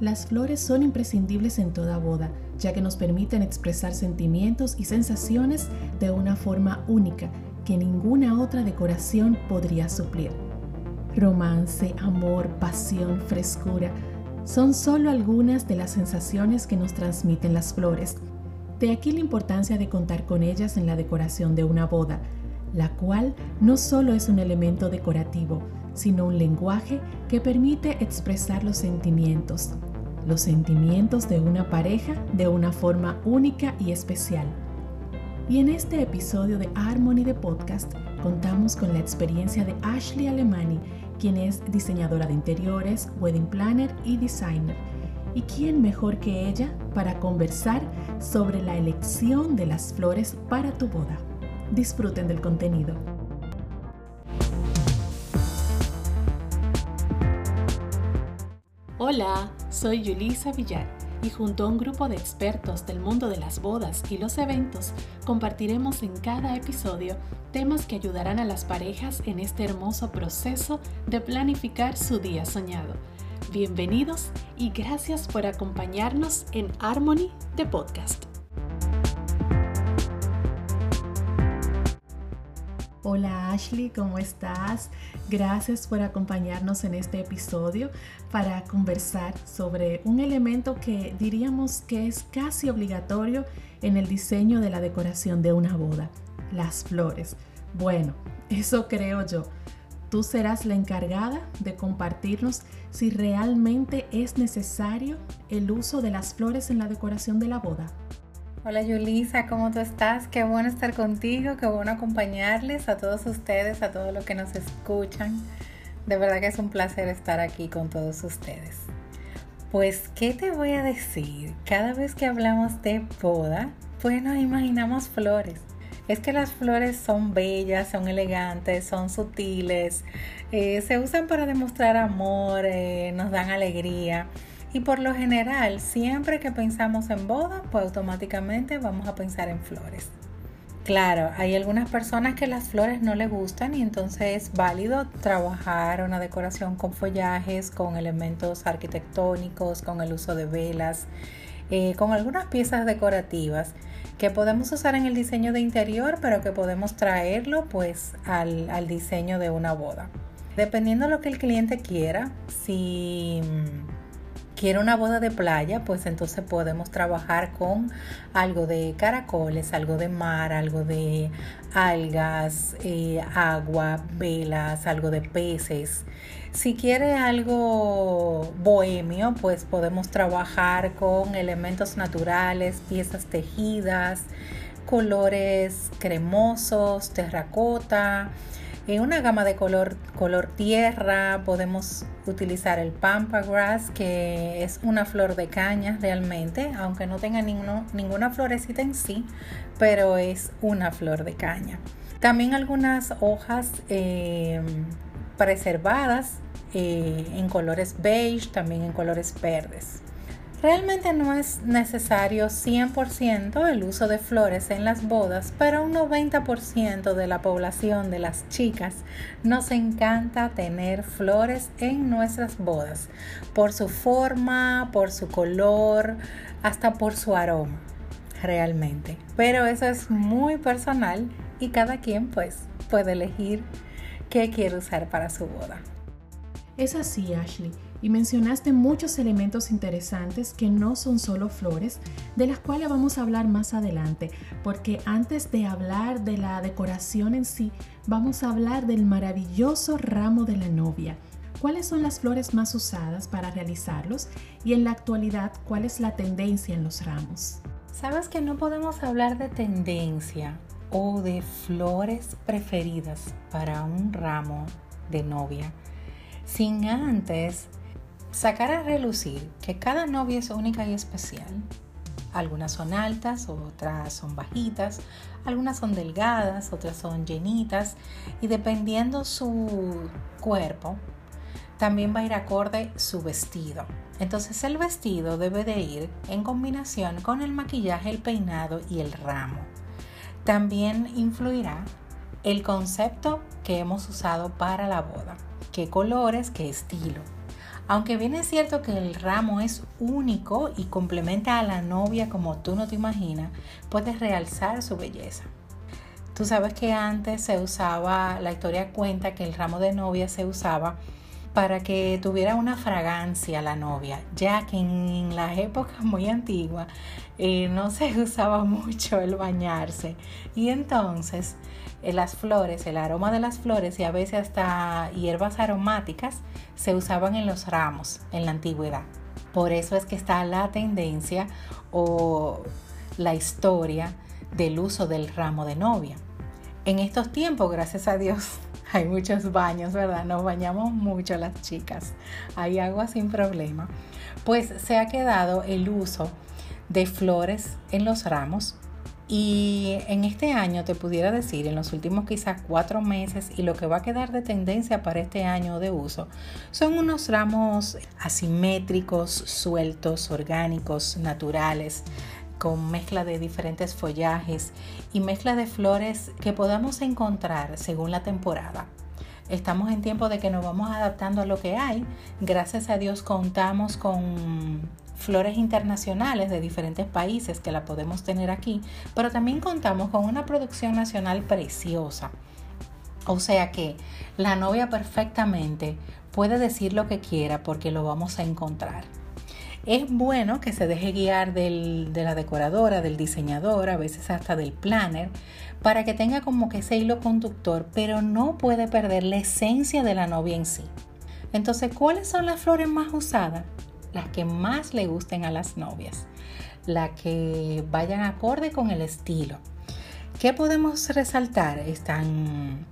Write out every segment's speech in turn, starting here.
Las flores son imprescindibles en toda boda, ya que nos permiten expresar sentimientos y sensaciones de una forma única que ninguna otra decoración podría suplir. Romance, amor, pasión, frescura son solo algunas de las sensaciones que nos transmiten las flores. De aquí la importancia de contar con ellas en la decoración de una boda, la cual no solo es un elemento decorativo, sino un lenguaje que permite expresar los sentimientos, los sentimientos de una pareja de una forma única y especial. Y en este episodio de Harmony de Podcast contamos con la experiencia de Ashley Alemani, quien es diseñadora de interiores, wedding planner y designer. ¿Y quién mejor que ella para conversar sobre la elección de las flores para tu boda? Disfruten del contenido. Hola, soy Yulisa Villar y junto a un grupo de expertos del mundo de las bodas y los eventos compartiremos en cada episodio temas que ayudarán a las parejas en este hermoso proceso de planificar su día soñado. Bienvenidos y gracias por acompañarnos en Harmony de Podcast. Hola Ashley, ¿cómo estás? Gracias por acompañarnos en este episodio para conversar sobre un elemento que diríamos que es casi obligatorio en el diseño de la decoración de una boda, las flores. Bueno, eso creo yo. Tú serás la encargada de compartirnos si realmente es necesario el uso de las flores en la decoración de la boda. Hola Yulisa, ¿cómo tú estás? Qué bueno estar contigo, qué bueno acompañarles a todos ustedes, a todos los que nos escuchan. De verdad que es un placer estar aquí con todos ustedes. Pues, ¿qué te voy a decir? Cada vez que hablamos de boda, pues nos imaginamos flores. Es que las flores son bellas, son elegantes, son sutiles, eh, se usan para demostrar amor, eh, nos dan alegría. Y por lo general, siempre que pensamos en boda, pues automáticamente vamos a pensar en flores. Claro, hay algunas personas que las flores no les gustan y entonces es válido trabajar una decoración con follajes, con elementos arquitectónicos, con el uso de velas, eh, con algunas piezas decorativas que podemos usar en el diseño de interior, pero que podemos traerlo pues al, al diseño de una boda. Dependiendo de lo que el cliente quiera, si quiere una boda de playa, pues entonces podemos trabajar con algo de caracoles, algo de mar, algo de algas, eh, agua, velas, algo de peces. Si quiere algo bohemio, pues podemos trabajar con elementos naturales, piezas tejidas, colores cremosos, terracota. En una gama de color, color tierra podemos utilizar el pampa grass, que es una flor de caña realmente, aunque no tenga ninguna florecita en sí, pero es una flor de caña. También algunas hojas eh, preservadas eh, en colores beige, también en colores verdes. Realmente no es necesario 100% el uso de flores en las bodas, pero un 90% de la población de las chicas nos encanta tener flores en nuestras bodas, por su forma, por su color, hasta por su aroma, realmente. Pero eso es muy personal y cada quien pues puede elegir qué quiere usar para su boda. Es así, Ashley y mencionaste muchos elementos interesantes que no son solo flores, de las cuales vamos a hablar más adelante, porque antes de hablar de la decoración en sí, vamos a hablar del maravilloso ramo de la novia. ¿Cuáles son las flores más usadas para realizarlos? Y en la actualidad, ¿cuál es la tendencia en los ramos? Sabes que no podemos hablar de tendencia o de flores preferidas para un ramo de novia sin antes sacar a relucir que cada novia es única y especial. Algunas son altas, otras son bajitas, algunas son delgadas, otras son llenitas y dependiendo su cuerpo, también va a ir acorde su vestido. Entonces el vestido debe de ir en combinación con el maquillaje, el peinado y el ramo. También influirá el concepto que hemos usado para la boda, qué colores, qué estilo. Aunque bien es cierto que el ramo es único y complementa a la novia como tú no te imaginas, puedes realzar su belleza. Tú sabes que antes se usaba, la historia cuenta que el ramo de novia se usaba para que tuviera una fragancia la novia, ya que en las épocas muy antiguas eh, no se usaba mucho el bañarse. Y entonces eh, las flores, el aroma de las flores y a veces hasta hierbas aromáticas se usaban en los ramos en la antigüedad. Por eso es que está la tendencia o la historia del uso del ramo de novia. En estos tiempos, gracias a Dios, hay muchos baños, ¿verdad? Nos bañamos mucho las chicas. Hay agua sin problema. Pues se ha quedado el uso de flores en los ramos. Y en este año te pudiera decir, en los últimos quizás cuatro meses y lo que va a quedar de tendencia para este año de uso, son unos ramos asimétricos, sueltos, orgánicos, naturales, con mezcla de diferentes follajes y mezcla de flores que podamos encontrar según la temporada. Estamos en tiempo de que nos vamos adaptando a lo que hay. Gracias a Dios contamos con flores internacionales de diferentes países que la podemos tener aquí, pero también contamos con una producción nacional preciosa. O sea que la novia perfectamente puede decir lo que quiera porque lo vamos a encontrar. Es bueno que se deje guiar de la decoradora, del diseñador, a veces hasta del planner, para que tenga como que ese hilo conductor, pero no puede perder la esencia de la novia en sí. Entonces, ¿cuáles son las flores más usadas? Las que más le gusten a las novias, las que vayan acorde con el estilo. ¿Qué podemos resaltar? Están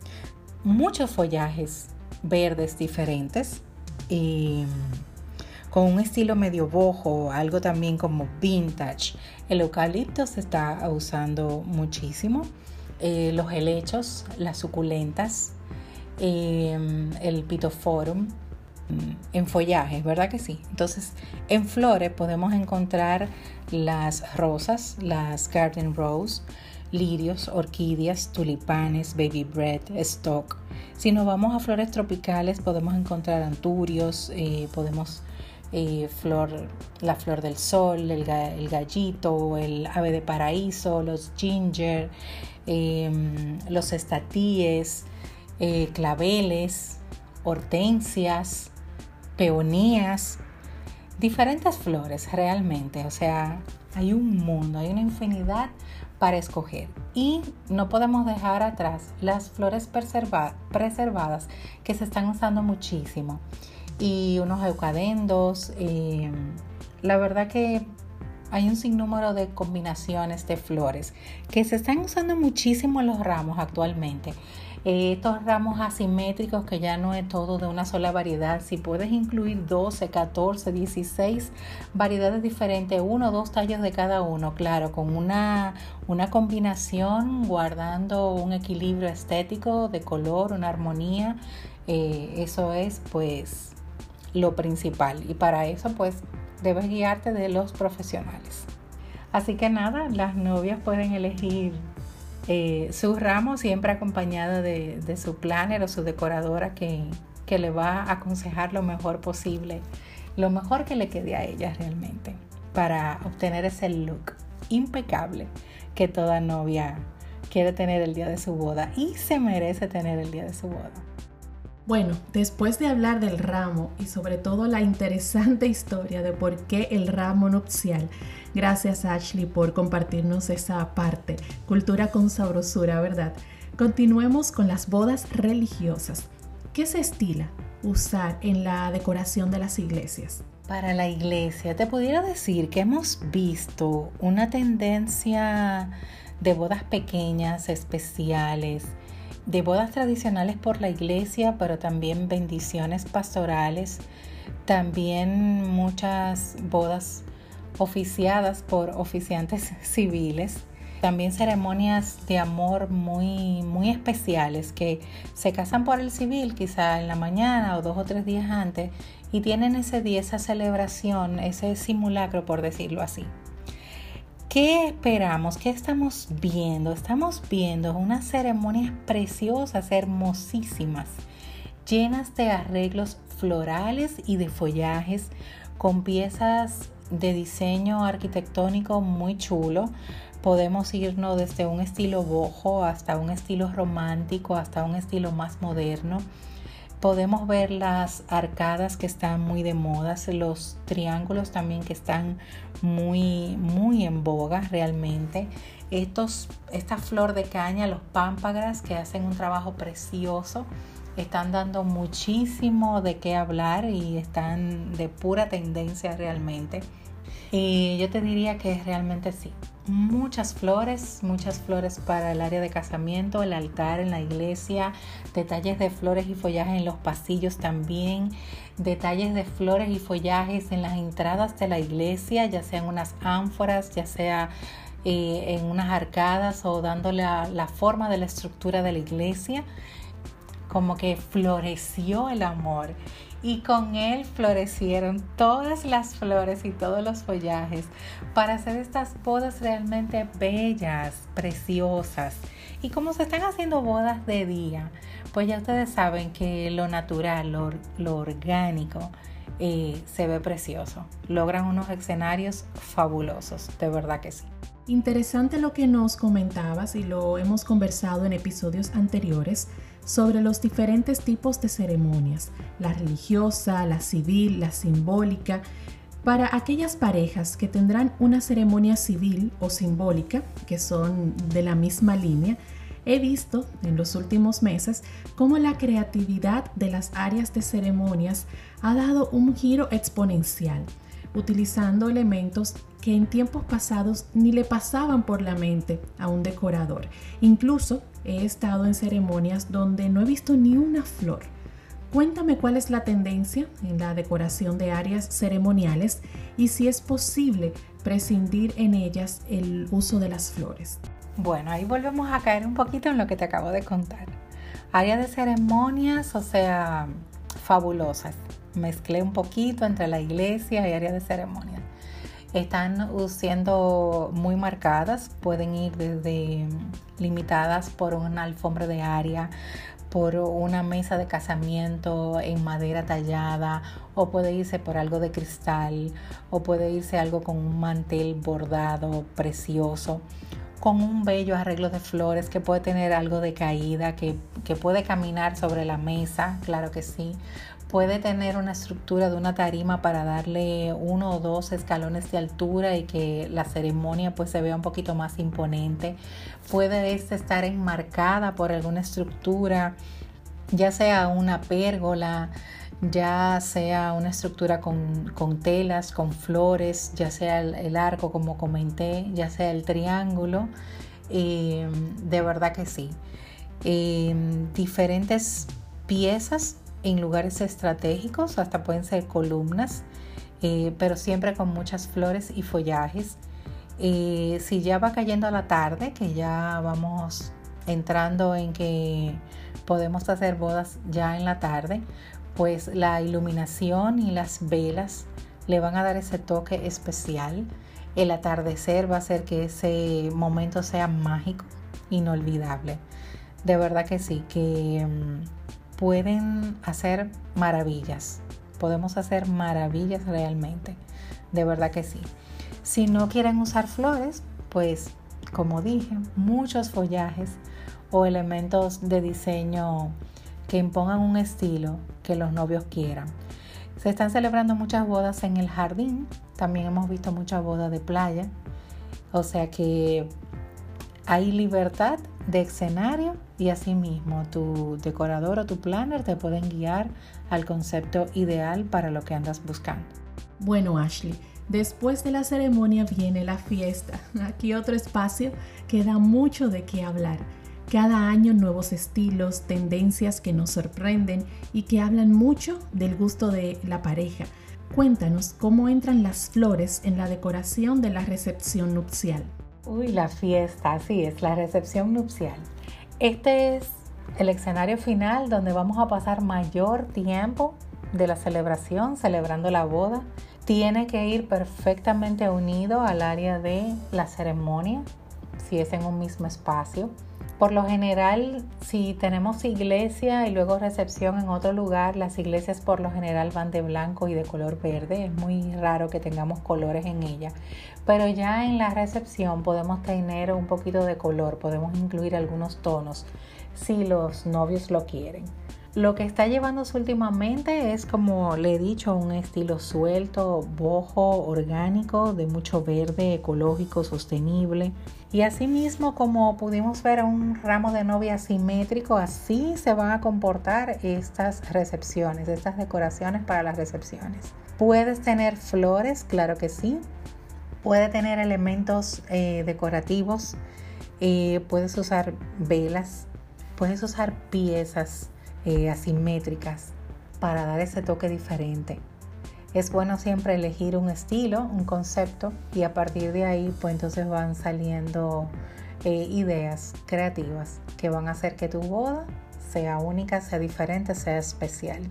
muchos follajes verdes diferentes. Con un estilo medio bojo, algo también como vintage. El eucalipto se está usando muchísimo. Eh, los helechos, las suculentas, em, el pitoforum mm, en follajes, ¿verdad que sí? Entonces, en flores podemos encontrar las rosas, las garden rose, lirios, orquídeas, tulipanes, baby bread, stock. Si nos vamos a flores tropicales, podemos encontrar anturios, eh, podemos eh, flor, la flor del sol, el, gallito, el ave de paraíso, los ginger, em, los estatíes, eh, claveles, hortensias, peonías, diferentes flores realmente. O sea, hay un mundo, hay una infinidad para escoger. Y no podemos dejar atrás las flores preservadas que se están usando muchísimo y unos eucadendos. Eh, la verdad que hay un sinnúmero de combinaciones de flores que se están usando muchísimo en los ramos actualmente. Eh, estos ramos asimétricos que ya no es todo de una sola variedad, si puedes incluir 12, 14, 16 variedades diferentes, uno o dos tallos de cada uno, claro, con una, una combinación guardando un equilibrio estético de color, una armonía, eh, eso es pues lo principal y para eso pues debes guiarte de los profesionales. Así que nada, las novias pueden elegir eh, su ramo siempre acompañada de, su planner o su decoradora que, que le va a aconsejar lo mejor posible, lo mejor que le quede a ella realmente para obtener ese look impecable que toda novia quiere tener el día de su boda y se merece tener el día de su boda. Bueno, después de hablar del ramo y sobre todo la interesante historia de por qué el ramo nupcial, gracias Ashley por compartirnos esa parte, cultura con sabrosura, ¿verdad? Continuemos con las bodas religiosas. ¿Qué se estila usar en la decoración de las iglesias? Para la iglesia, te pudiera decir que hemos visto una tendencia de bodas pequeñas, especiales, de bodas tradicionales por la iglesia, pero también bendiciones pastorales, también muchas bodas oficiadas por oficiantes civiles, también ceremonias de amor muy, muy especiales que se casan por el civil quizá en la mañana o dos o tres días antes y tienen ese día, esa celebración, ese simulacro por decirlo así. ¿Qué esperamos? ¿Qué estamos viendo? Estamos viendo unas ceremonias preciosas, hermosísimas, llenas de arreglos florales y de follajes con piezas de diseño arquitectónico muy chulo. Podemos irnos desde un estilo bojo hasta un estilo romántico, hasta un estilo más moderno. Podemos ver las arcadas que están muy de moda, los triángulos también que están muy, muy en boga realmente. Estos, esta flor de caña, los pámpagas que hacen un trabajo precioso, están dando muchísimo de qué hablar y están de pura tendencia realmente. Y yo te diría que realmente sí. Muchas flores, muchas flores para el área de casamiento, el altar en la iglesia, detalles de flores y follajes en los pasillos también, detalles de flores y follajes en las entradas de la iglesia, ya sean unas ánforas, ya sea eh, en unas arcadas o dándole la forma de la estructura de la iglesia como que floreció el amor y con él florecieron todas las flores y todos los follajes para hacer estas bodas realmente bellas, preciosas. Y como se están haciendo bodas de día, pues ya ustedes saben que lo natural, lo, orgánico, eh, se ve precioso. Logran unos escenarios fabulosos, de verdad que sí. Interesante lo que nos comentabas y lo hemos conversado en episodios anteriores sobre los diferentes tipos de ceremonias, la religiosa, la civil, la simbólica, para aquellas parejas que tendrán una ceremonia civil o simbólica, que son de la misma línea, he visto en los últimos meses cómo la creatividad de las áreas de ceremonias ha dado un giro exponencial, utilizando elementos que en tiempos pasados ni le pasaban por la mente a un decorador. Incluso he estado en ceremonias donde no he visto ni una flor. Cuéntame cuál es la tendencia en la decoración de áreas ceremoniales y si es posible prescindir en ellas el uso de las flores. Bueno, ahí volvemos a caer un poquito en lo que te acabo de contar. Áreas de ceremonias, o sea, fabulosas. Mezclé un poquito entre la iglesia y área de ceremonias. Están siendo muy marcadas, pueden ir desde limitadas por una alfombra de área, por una mesa de casamiento en madera tallada, o puede irse por algo de cristal, o puede irse algo con un mantel bordado precioso, con un bello arreglo de flores que puede tener algo de caída, que, que puede caminar sobre la mesa, claro que sí, puede tener una estructura de una tarima para darle uno o dos escalones de altura y que la ceremonia pues se vea un poquito más imponente. Puede este estar enmarcada por alguna estructura, ya sea una pérgola, ya sea una estructura con, telas, con flores, ya sea el, arco como comenté, ya sea el triángulo. Eh, de verdad que sí. Eh, diferentes piezas en lugares estratégicos, hasta pueden ser columnas, eh, pero siempre con muchas flores y follajes. Eh, si ya va cayendo la tarde, que ya vamos entrando en que podemos hacer bodas ya en la tarde, pues la iluminación y las velas le van a dar ese toque especial. El atardecer va a hacer que ese momento sea mágico, inolvidable. De verdad que sí, que mm, pueden hacer maravillas. Podemos hacer maravillas realmente. De verdad que sí. Si no quieren usar flores, pues como dije, muchos follajes o elementos de diseño que impongan un estilo que los novios quieran. Se están celebrando muchas bodas en el jardín, también hemos visto muchas bodas de playa, o sea que hay libertad de escenario y asimismo tu decorador o tu planner te pueden guiar al concepto ideal para lo que andas buscando. Bueno, Ashley, después de la ceremonia viene la fiesta. Aquí otro espacio que da mucho de qué hablar. Cada año nuevos estilos, tendencias que nos sorprenden y que hablan mucho del gusto de la pareja. Cuéntanos cómo entran las flores en la decoración de la recepción nupcial. Uy, la fiesta, así es, la recepción nupcial. Este es el escenario final donde vamos a pasar mayor tiempo de la celebración, celebrando la boda. Tiene que ir perfectamente unido al área de la ceremonia, si es en un mismo espacio. Por lo general, si tenemos iglesia y luego recepción en otro lugar, las iglesias por lo general van de blanco y de color verde. Es muy raro que tengamos colores en ella. Pero ya en la recepción podemos tener un poquito de color, podemos incluir algunos tonos si los novios lo quieren. Lo que está llevándose últimamente es, como le he dicho, un estilo suelto, bojo, orgánico, de mucho verde, ecológico, sostenible. Y asimismo, como pudimos ver un ramo de novia simétrico, así se van a comportar estas recepciones, estas decoraciones para las recepciones. Puedes tener flores, claro que sí. Puede tener elementos eh, decorativos. Eh, puedes usar velas. Puedes usar piezas eh, asimétricas para dar ese toque diferente. Es bueno siempre elegir un estilo, un concepto y a partir de ahí pues entonces van saliendo ideas creativas que van a hacer que tu boda sea única, sea diferente, sea especial.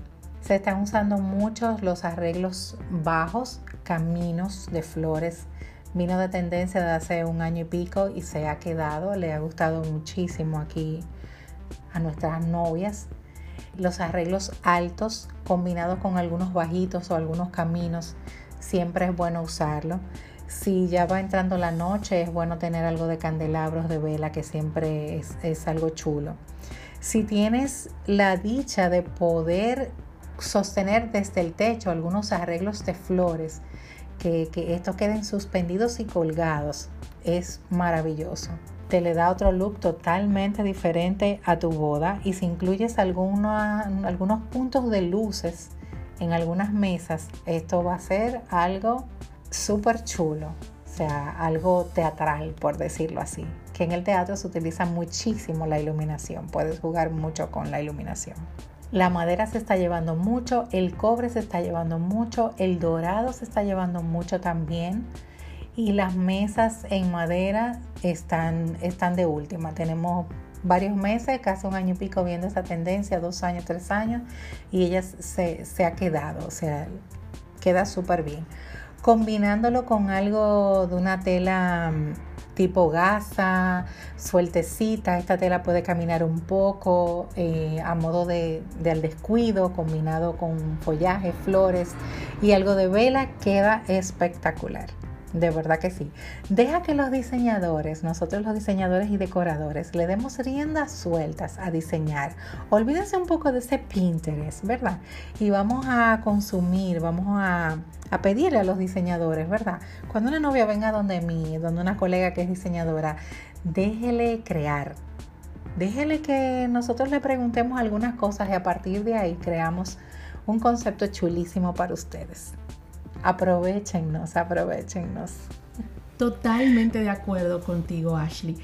Se están usando muchos los arreglos bajos, caminos de flores. Vino de tendencia de hace un año y pico y se ha quedado, le ha gustado muchísimo aquí a nuestras novias los arreglos altos combinados con algunos bajitos o algunos caminos, siempre es bueno usarlo. Si ya va entrando la noche, es bueno tener algo de candelabros de vela, que siempre es, algo chulo. Si tienes la dicha de poder sostener desde el techo algunos arreglos de flores, que, que estos queden suspendidos y colgados, es maravilloso. Te le da otro look totalmente diferente a tu boda y si incluyes algunos puntos de luces en algunas mesas, esto va a ser algo súper chulo, o sea, algo teatral, por decirlo así, que en el teatro se utiliza muchísimo la iluminación, puedes jugar mucho con la iluminación. La madera se está llevando mucho, el cobre se está llevando mucho, el dorado se está llevando mucho también y las mesas en madera están, están de última. Tenemos varios meses, casi un año y pico viendo esa tendencia, dos años, tres años, y ella se, se ha quedado, o sea, queda súper bien. Combinándolo con algo de una tela mm, tipo gasa, sueltecita, esta tela puede caminar un poco eh, a modo de, de al descuido, combinado con follaje, flores y algo de vela, queda espectacular. De verdad que sí. Deja que los diseñadores, nosotros los diseñadores y decoradores, le demos riendas sueltas a diseñar. Olvídense un poco de ese Pinterest, ¿verdad? Y vamos a consumir, vamos a, pedirle a los diseñadores, ¿verdad? Cuando una novia venga donde mí, donde una colega que es diseñadora, déjele crear. Déjele que nosotros le preguntemos algunas cosas y a partir de ahí creamos un concepto chulísimo para ustedes. Aprovechennos, aprovechennos. Totalmente de acuerdo contigo, Ashley.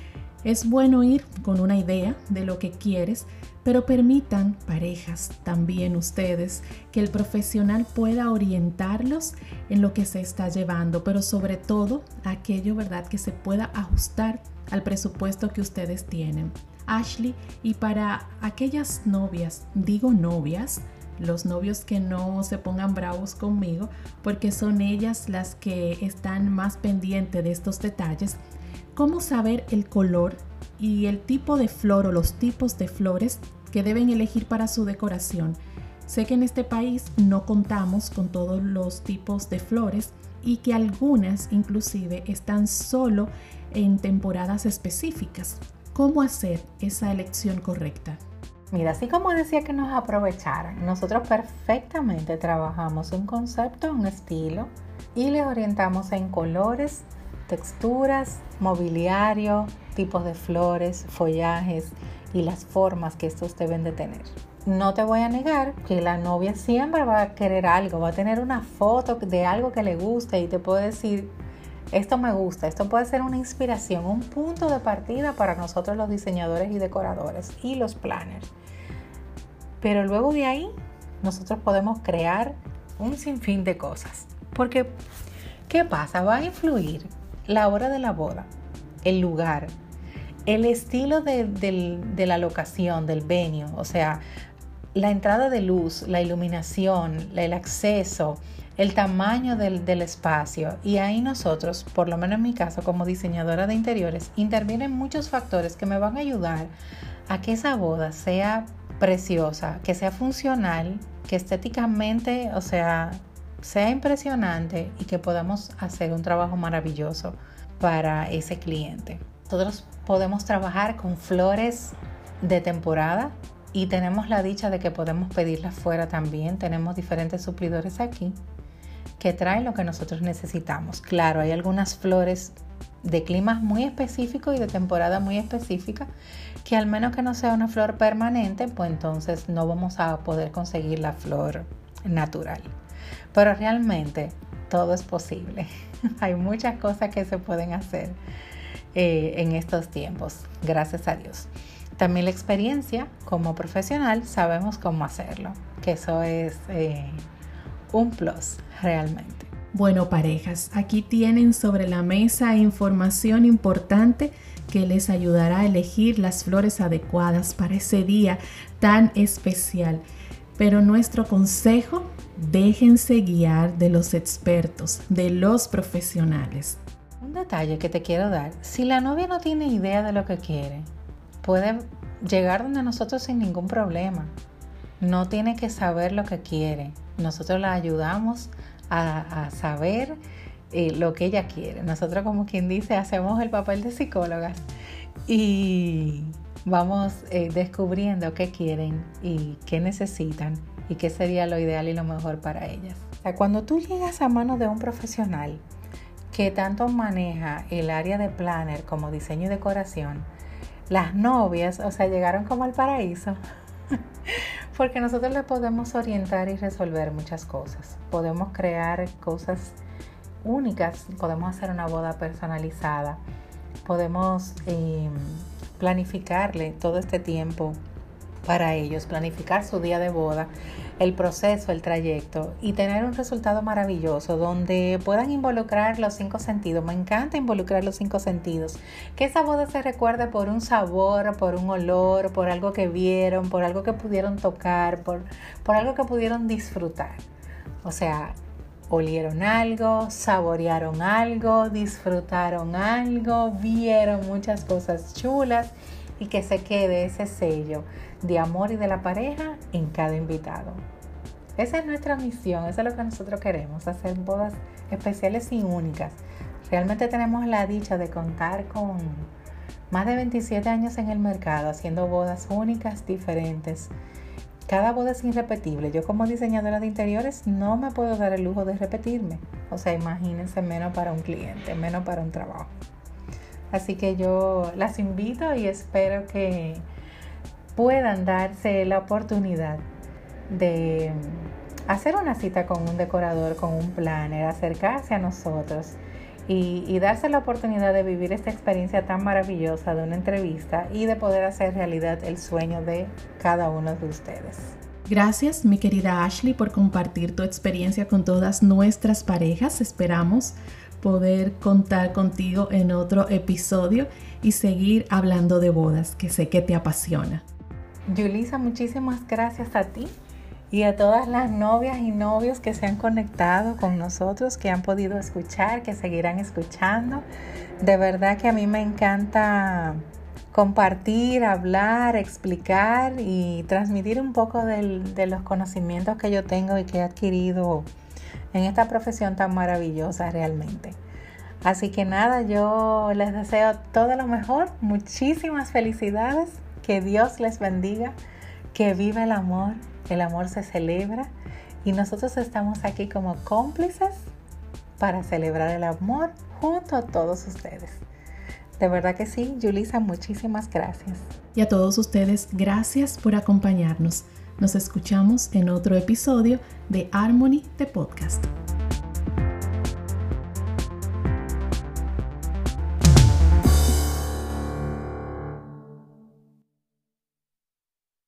Es bueno ir con una idea de lo que quieres, pero permitan, parejas, también ustedes, que el profesional pueda orientarlos en lo que se está llevando, pero sobre todo aquello, ¿verdad?, que se pueda ajustar al presupuesto que ustedes tienen. Ashley, y para aquellas novias, digo novias, los novios que no se pongan bravos conmigo, porque son ellas las que están más pendientes de estos detalles. ¿Cómo saber el color y el tipo de flor o los tipos de flores que deben elegir para su decoración? Sé que en este país no contamos con todos los tipos de flores y que algunas inclusive están solo en temporadas específicas. ¿Cómo hacer esa elección correcta? Mira, así como decía que nos aprovecharan, nosotros perfectamente trabajamos un concepto, un estilo y les orientamos en colores, texturas, mobiliario, tipos de flores, follajes y las formas que estos deben de tener. No te voy a negar que la novia siempre va a querer algo, va a tener una foto de algo que le guste y te puede decir, esto me gusta, esto puede ser una inspiración, un punto de partida para nosotros los diseñadores y decoradores y los planners. Pero luego de ahí nosotros podemos crear un sinfín de cosas. Porque, ¿qué pasa? Va a influir la hora de la boda, el lugar, el estilo de, la locación, del venue, o sea, la entrada de luz, la iluminación, el acceso, el tamaño del, del, espacio y ahí nosotros, por lo menos en mi caso como diseñadora de interiores, intervienen muchos factores que me van a ayudar a que esa boda sea preciosa, que sea funcional, que estéticamente, o sea, sea impresionante y que podamos hacer un trabajo maravilloso para ese cliente. Nosotros podemos trabajar con flores de temporada y tenemos la dicha de que podemos pedirlas fuera también. Tenemos diferentes suplidores aquí que traen lo que nosotros necesitamos. Claro, hay algunas flores de climas muy específicos y de temporada muy específica que al menos que no sea una flor permanente, pues entonces no vamos a poder conseguir la flor natural. Pero realmente todo es posible. Hay muchas cosas que se pueden hacer eh, en estos tiempos, gracias a Dios. También la experiencia como profesional sabemos cómo hacerlo, que eso es eh, un plus realmente. Bueno, parejas, aquí tienen sobre la mesa información importante que les ayudará a elegir las flores adecuadas para ese día tan especial. Pero nuestro consejo, déjense guiar de los expertos, de los profesionales. Un detalle que te quiero dar, si la novia no tiene idea de lo que quiere, puede llegar donde nosotros sin ningún problema. No tiene que saber lo que quiere. Nosotros la ayudamos a, saber eh, lo que ella quiere. Nosotros, como quien dice, hacemos el papel de psicólogas y vamos eh, descubriendo qué quieren y qué necesitan y qué sería lo ideal y lo mejor para ellas. cuando tú llegas a manos de un profesional que tanto maneja el área de planner como diseño y decoración, las novias, o sea, llegaron como al paraíso. Porque nosotros le podemos orientar y resolver muchas cosas. Podemos crear cosas únicas, podemos hacer una boda personalizada, podemos em, planificarle todo este tiempo para ellos, planificar su día de boda, el proceso, el trayecto y tener un resultado maravilloso donde puedan involucrar los cinco sentidos. Me encanta involucrar los cinco sentidos. Que esa boda se recuerde por un sabor, por un olor, por algo que vieron, por algo que pudieron tocar, por, por algo que pudieron disfrutar. O sea, olieron algo, saborearon algo, disfrutaron algo, vieron muchas cosas chulas y que se quede ese sello de amor y de la pareja en cada invitado. Esa es nuestra misión, eso es lo que nosotros queremos, hacer bodas especiales y únicas. Realmente tenemos la dicha de contar con más de 27 años en el mercado haciendo bodas únicas, diferentes. Cada boda es irrepetible. Yo como diseñadora de interiores no me puedo dar el lujo de repetirme. O sea, imagínense menos para un cliente, menos para un trabajo. Así que yo las invito y espero que puedan darse la oportunidad de hacer una cita con un decorador, con un planner, acercarse a nosotros y, darse la oportunidad de vivir esta experiencia tan maravillosa de una entrevista y de poder hacer realidad el sueño de cada uno de ustedes. Gracias, mi querida Ashley, por compartir tu experiencia con todas nuestras parejas. Esperamos poder contar contigo en otro episodio y seguir hablando de bodas, que sé que te apasiona. Yulisa, muchísimas gracias a ti y a todas las novias y novios que se han conectado con nosotros, que han podido escuchar, que seguirán escuchando. De verdad que a mí me encanta compartir, hablar, explicar y transmitir un poco de los conocimientos que yo tengo y que he adquirido en esta profesión tan maravillosa realmente. Así que nada, yo les deseo todo lo mejor, muchísimas felicidades, que Dios les bendiga, que viva el amor, el amor se celebra y nosotros estamos aquí como cómplices para celebrar el amor junto a todos ustedes. De verdad que sí, Julisa, muchísimas gracias. Y a todos ustedes, gracias por acompañarnos. Nos escuchamos en otro episodio de Harmony de Podcast.